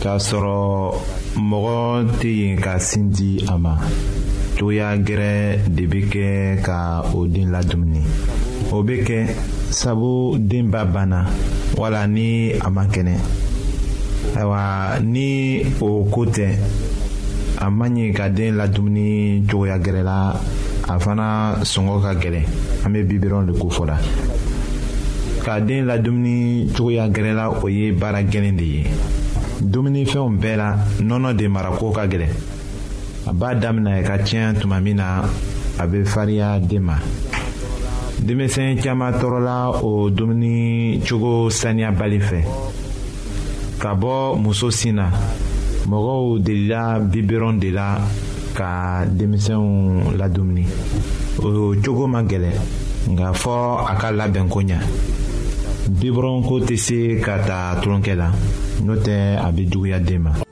k'a sɔrɔ mɔgɔ tɛ yen ka sin di a ma cogoya gɛrɛ de bɛ kɛ ka o den ladumuni o bɛ kɛ sabu den ba banna wala ni a ma kɛnɛ ayiwa ni o ko tɛ a man ɲi ka den ladumuni cogoya gɛrɛ la a fana sɔngɔ ka gɛlɛn an bɛ bi dɔrɔn de ko fɔ la ka den la dumuni cogoya gɛrɛ la o ye baara gɛlɛn de ye dumunifɛnw bɛɛ la nɔnɔ de marako ka gɛlɛn a b'a daminɛ ka tiɲɛ tuma min na a bɛ farinya den ma denmisɛn caman tɔɔrɔla o dumuni cogo saniyabali fɛ ka bɔ muso sin na mɔgɔw delila biberon de la ka denmisɛnw ladumuni o cogo ma gɛlɛn nka fɔ a ka labɛn ko ɲa biberon ko tɛ se ka ta tulonkɛ la n'o tɛ a bɛ juguya den ma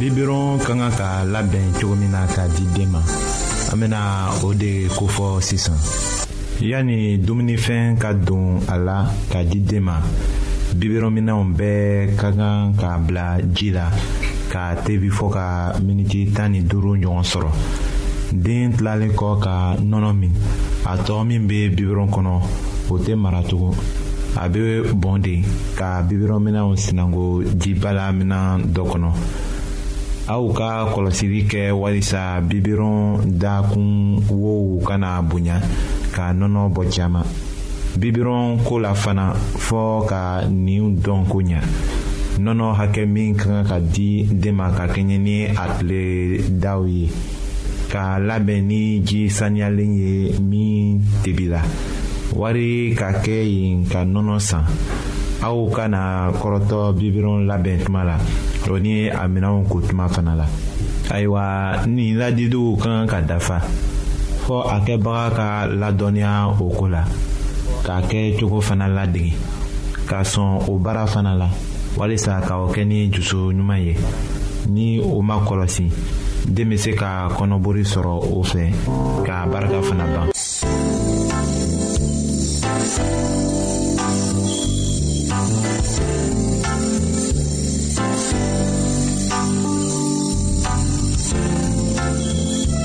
bibron ka kan ka labɛn cogo min na k'a di den ma an bɛna o de kofɔ sisan yanni dumunifɛn ka don a la k'a di den ma bibron minɛnw bɛɛ ka kan k'a bila ji la a te bi fɔ ka miniti tan ni duuru ɲɔgɔn sɔrɔ den tilalen kɔ ka nɔnɔ min a tɔ min bɛ biberon kɔnɔ o tɛ mara tugun a bɛ bɔn de ka biberon minɛnw sinango jibala minɛn dɔ kɔnɔ aw ka kɔlɔsili kɛ walisa biberon dakun wow kana bonya ka nɔnɔ bɔ caman. bibirɔn ko la fana fɔɔ ka nin dɔn ko ɲɛ nɔnɔ hakɛ min ka kan ka di den ma ka kɛɲɛ ni a tile daw ye ka labɛn ni ji saniyalen ye min tebi la wari ka kɛ yen ka nɔnɔ san aw kana kɔrɔtɔ bibirɔn labɛn tuma la o ni a minɛnw ko tuma fana la ayiwa nin ladidenw ka kan ka dafa fɔ a kɛbaga ka a ladɔnniya o ko la k'a kɛ cogo fana ladege ka sɔn o baara fana la walisa ka o kɛ ni dusu ɲuman ye ni o ma kɔlɔsi den bɛ se ka kɔnɔbori sɔrɔ o fɛ k'a barika fana ban.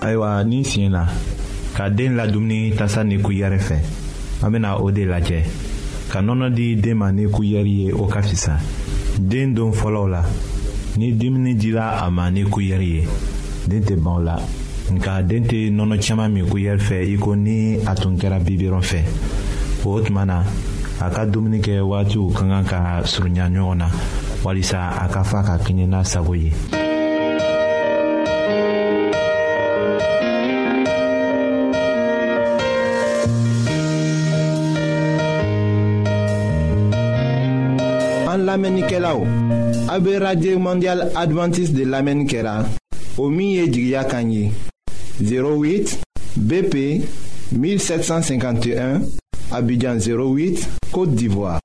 ayiwa ni siɲɛ na ka den ladumuni tasa ni kuyɛrɛ fɛ an bɛna o de lajɛ ka nɔnɔ di den ma ni kuyɛri ye o ka fisa den don fɔlɔw la ni dumuni dira a ma ni kuyɛri ye den tɛ ban o la nka den tɛ nɔnɔ caman min kuyɛri fɛ i ko ni a tun kɛra bibirɔn fɛ o tuma na a ka dumuni kɛ waatiw ka kan ka surunya ɲɔgɔn na walisa a ka fa ka kɛɲɛ n'a sago ye. an lamɛnnikɛlaw a bɛ radio mondial adventiste de lamɛnni kɛra o min ye jigiya kan ye 08 bp 1751 abidjan 08 côte d'ivoire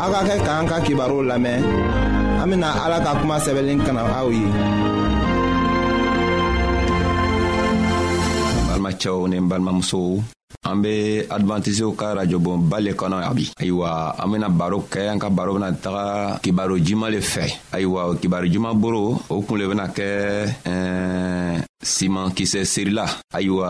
aw ka kɛ k'an ka kibaruw lamɛn an bena ala ka kuma sɛbɛnlen kana aw ye balimacɛw ni n balimamusow an be advantisiw ka rajobon ba le kɔnɔ a bi ayiwa an bena baro kɛ an ka baro bena taga kibaro jima le fɛ ayiwa kibaro juma boro o kun le bena kɛ eh, siman kisɛ serila ayiwa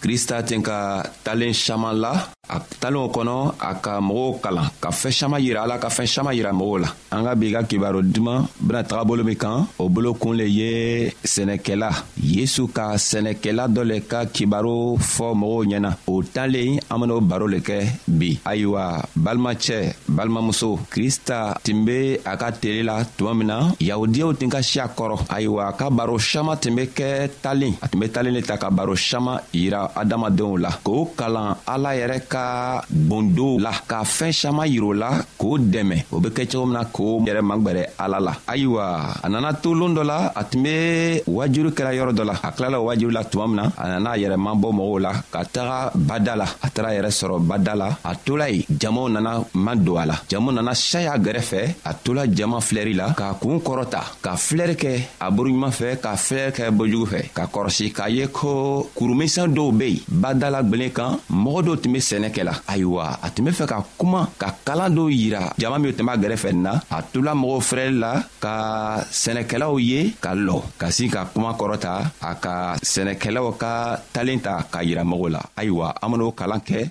krista ten ka talen saman la a talenw kɔnɔ a ka mɔgɔw kalan ka fɛɛn saman yira ala ka fɛɛn saman yira mɔgɔw la an ka bi ka kibaro duman bena taga bolo min kan o bolo kun le ye sɛnɛkɛla yesu ka sɛnɛkɛla dɔ le ka kibaro fɔ mɔgɔw ɲɛna o talen an ben'o baro le kɛ bi ayiwa balimacɛ balimamuso krista tun be a ka tele la tuma min na yahudiyaw tun ka siya kɔrɔ ayiwa a ka baro saman tun be kɛ talen a tun be talen le ta ka baro saman yira adamadenw la k'o kalan ala yɛrɛ ka bondow la ka fɛɛn saman yir'o la k'o dɛmɛ o be kɛ cogo min na k'o yɛrɛ magwɛrɛ ala la ayiwa a nana to loon dɔ la a tun be wajuru kɛra yɔrɔ dɔ la a tilala o wajuru la tuma min na a nana a yɛrɛ mabɔ mɔgɔw la ka taga bada la a taara yɛrɛ sɔrɔ bada la a tola yen jamaw nana ma don a la jama nana saya gɛrɛfɛ a tola jama filɛri la k'a kuun kɔrɔta ka filɛri kɛ a boroɲuman fɛ ka filɛri kɛ bojugu fɛ ka kɔrɔsi k'a ye ko kurumisan dɔw be yen badala gwelen kan mɔgɔ dɔw tun be sɛnɛ kɛ la ayiwa a tun be fɛ ka kuma ka kalan dɔw yira jama minw tun b'a gɛrɛfɛ na a tola mɔgɔw filɛli la ka sɛnɛkɛlaw ye ka lɔ ka sin ka kuma kɔrɔta a ka sɛnɛkɛlaw ka talen ta k'a yira mɔgɔw la ayiwa an ben'o kalan kɛ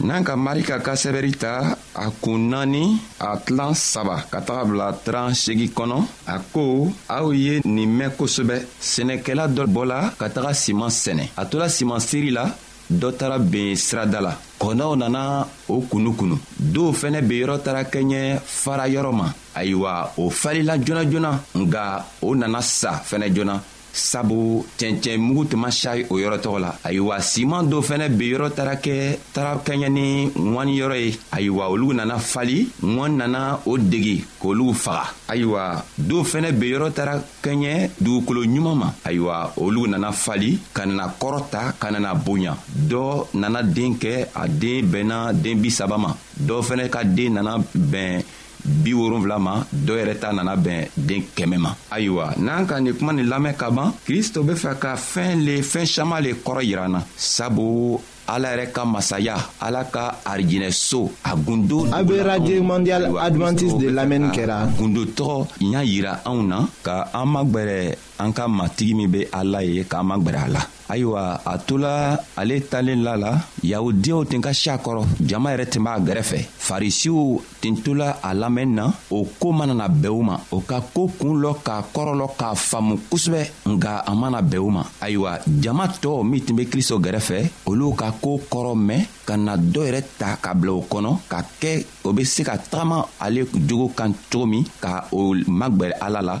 n'an ka marika ka sɛbɛri ta a kun naani a tilan saba ka taga bila tran segi kɔnɔ a ko aw ye nin mɛn kosɛbɛ sɛnɛkɛla dɔ bɔla ka taga siman sɛnɛ a tola siman seri la dɔ taara ben sirada la kɔnɔw nana o kunu kunu dɔw fɛnɛ be yɔrɔ taara kɛɲɛ fara yɔrɔ ma ayiwa o falila joona joona nga o nana sa fɛnɛ joona sabu cɛncɛn mugu tun ma sari o yɔrɔ tɔgɔ la ayiwa siman dɔ fɛnɛ be yɔrɔ taara kɛ taara kaɲɛ ni ŋwani yɔrɔ ye ayiwa olu nana fali ŋwan nana o degi k'olu faga ayiwa do fɛnɛ be yɔrɔ taara kɛɲɛ dugukolo ɲuman ma ayiwa olu nana fali ka nana kɔrɔta ka nana bonya dɔ nana den kɛ a den bɛnna den bi saba ma dɔ fɛnɛ ka den nana bɛn bi wolonfila ma dɔ yɛrɛ ta nana bɛn den kɛmɛ ma ayiwa n'an ka nin kuma nin lamɛn ka ban kristo be fɛ ka fɛɛn le fɛɛn saman le kɔrɔ yiran na sabu ala yɛrɛ ka masaya ala ka arijinɛso a gundo a be radio mondial advantiste de lamɛnni kɛra gundo tɔgɔ y'a yira anw na ka an magwɛrɛ an ka matigi min be ala ye k'an magwɛrɛ a la ayiwa a tola ale talen la la yahudiyaw tun ka si a kɔrɔ jama yɛrɛ tun b'a gɛrɛfɛ farisiw tun tola a lamɛnni na o ko mana na bɛn u ma o ka ko kun lɔ k'a kɔrɔlɔ k'a faamu kosɛbɛ nka a mana bɛn u ma ayiwa jama tɔɔw min tun be kristo gɛrɛfɛ olu ka koo kɔrɔ mɛn ka na dɔ yɛrɛ ta ka bila o kɔnɔ ka kɛ o be se ka tagama ale jogo kan cogo min ka o magwɛrɛ ala la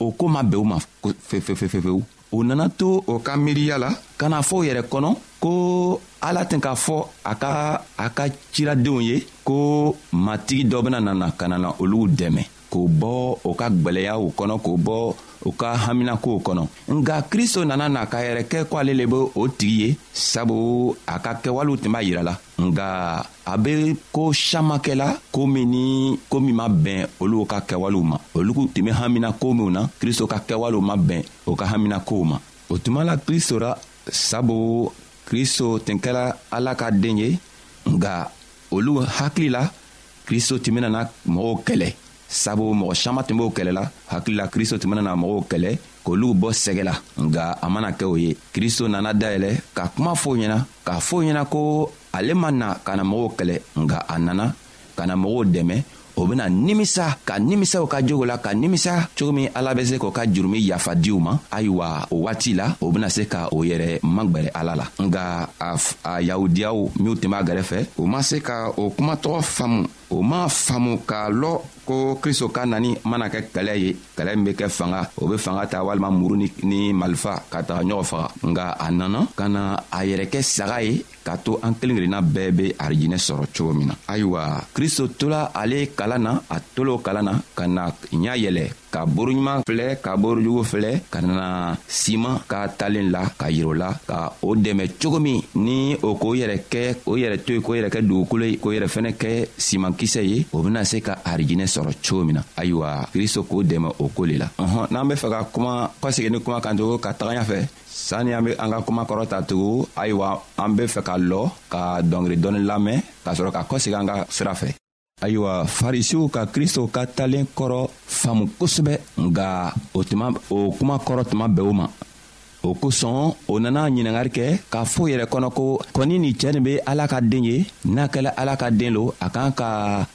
o ko ma bɛn o ma fefefefefewu o nana to o ka miiriya la ka na fɔ o yɛrɛ kɔnɔ ko ala tɛ k'a fɔ a ka a ka ciradenw ye ko matigi dɔ bena nana ka nana olugu dɛmɛ k'o bɔ o ka gwɛlɛyaw kɔnɔ k'o bɔ u ka haminakow kɔnɔ nka kristo nana na k'a yɛrɛ kɛ ko ale le be o tigi ye sabu a ka kɛwalew tun b'a yira la nka a bɛ ko caman kɛla ko min ni ko min ma bɛn olu ka kɛwalew ma olu tun bɛ hamina ko minw na kristo ka kɛwalew ma bɛn o ka hamina kow ma o tuma la kristo ra sabu kristo tun kɛra ala ka den ye nka olu hakili la kristo tun bɛna mɔgɔw kɛlɛ sabu mɔgɔ saman tun b'o kɛlɛ la hakilila kristo tun bena na mɔgɔw kɛlɛ k'olu bɔ sɛgɛ la nga a mana kɛ o ye kristo nana dayɛlɛ ka kuma fɔw ɲɛna k'a fɔw ɲɛna ko ale ma na ka na mɔgɔw kɛlɛ nga a nana ka na mɔgɔw dɛmɛ o bena nimisa ka nimisaw ka jogo la ka nimisa cogo min ala be se k'o ka jurumi yafa diw ma ayiwa o waati la o bena se ka o yɛrɛ magwɛrɛ ala la nga a, a yahudiyaw minw tun b'a gɛrɛfɛ u ma se ka o kuma tɔgɔ faamu o ma faamu k'a lɔ ko kristo ka nani mana kɛ kɛlɛ ye kɛlɛ min be kɛ fanga o be fanga ta walima muru ni malifa ka taga ɲɔgɔn faga nga a nana ka na a yɛrɛ kɛ saga ye k'a to an kelen kelenna bɛɛ be arijinɛ sɔrɔ cogo min na ayiwa kristo tola ale kalan na a tolo kalan na ka na ɲa yɛlɛ ka boroɲuman filɛ ka borojugu filɛ ka na siman ka talen la ka yir'o la ka o dɛmɛ cogo min ni o k'o yɛrɛ kɛ o yɛrɛ to ye k'o yɛrɛ kɛ dugukolo ye k'o yɛrɛ fɛnɛ kɛ simankisɛ ye o bena se ka harijinɛ sɔrɔ cogo min na ayiwa kristo k'o dɛmɛ o koo le la ɔhɔn n'an be fɛ ka kuma ka segin ni kuma kan tugu ka tagaɲa fɛ sani an be an ka kuma kɔrɔ ta tugu ayiwa an be fɛ ka lɔ ka dɔngeri dɔɔni lamɛn k'a sɔrɔ ka kɔsegi an ka sira fɛ ayiwa farisiw ka kristo ka talen kɔrɔ faamu kosɛbɛ nka o tuma o kuma kɔrɔ tuma bɛɛ o ma o kosɔn o nana ɲiningari kɛ k'a fɔ yɛrɛ kɔnɔ ko kɔni nin cɛɛ nin be ala ka den ye n'a kɛla ala ka den lo a k'an ka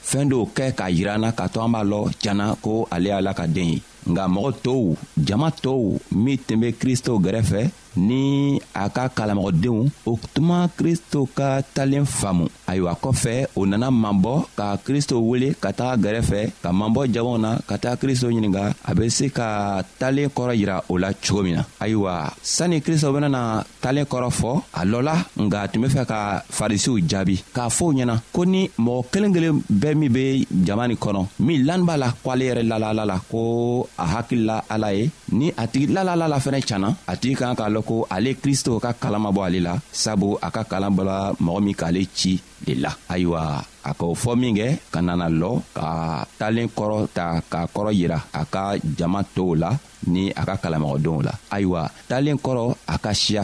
fɛɛn dɔw kɛ k'a yira na k'a to an b'a lɔ janna ko ale ala ka den ye nka mɔgɔ tow jama tow min tun be kristo gɛrɛfɛ ni a ka kalamɔgɔdenw o tuma kristo ka talen faamu ayiwa kɔfɛ o nana mabɔ ka kristo wele ka taga gɛrɛfɛ ka mabɔ jagɔnw na ka taga kristo ɲininga a be se ka talen kɔrɔ yira o la cogo min na ayiwa sanni kristo benana talen kɔrɔ fɔ a lɔla nga a tun be fɛ ka farisiw jaabi k'a fɔ o ɲɛna ko ni mɔgɔ kelen kelen bɛɛ min bɛ jama nin kɔnɔ min lan b'a la ko ale yɛrɛ lalala la ko a hakili la ala ye ni a tigi lalala la fɛnɛ canna a tigi kan k'a lɔn ko ale kristo ka kalan ma bɔ ale la sabu a ka kalan bɔla mɔgɔ min k'ale ci de la ayiwa a k'o fɔ min kɛ ka nana lɔ ka talen kɔrɔ ta k'a kɔrɔ yira a ka jama tow la ni a ka kalamɔgɔdenw la ayiwa talen kɔrɔ a ka siya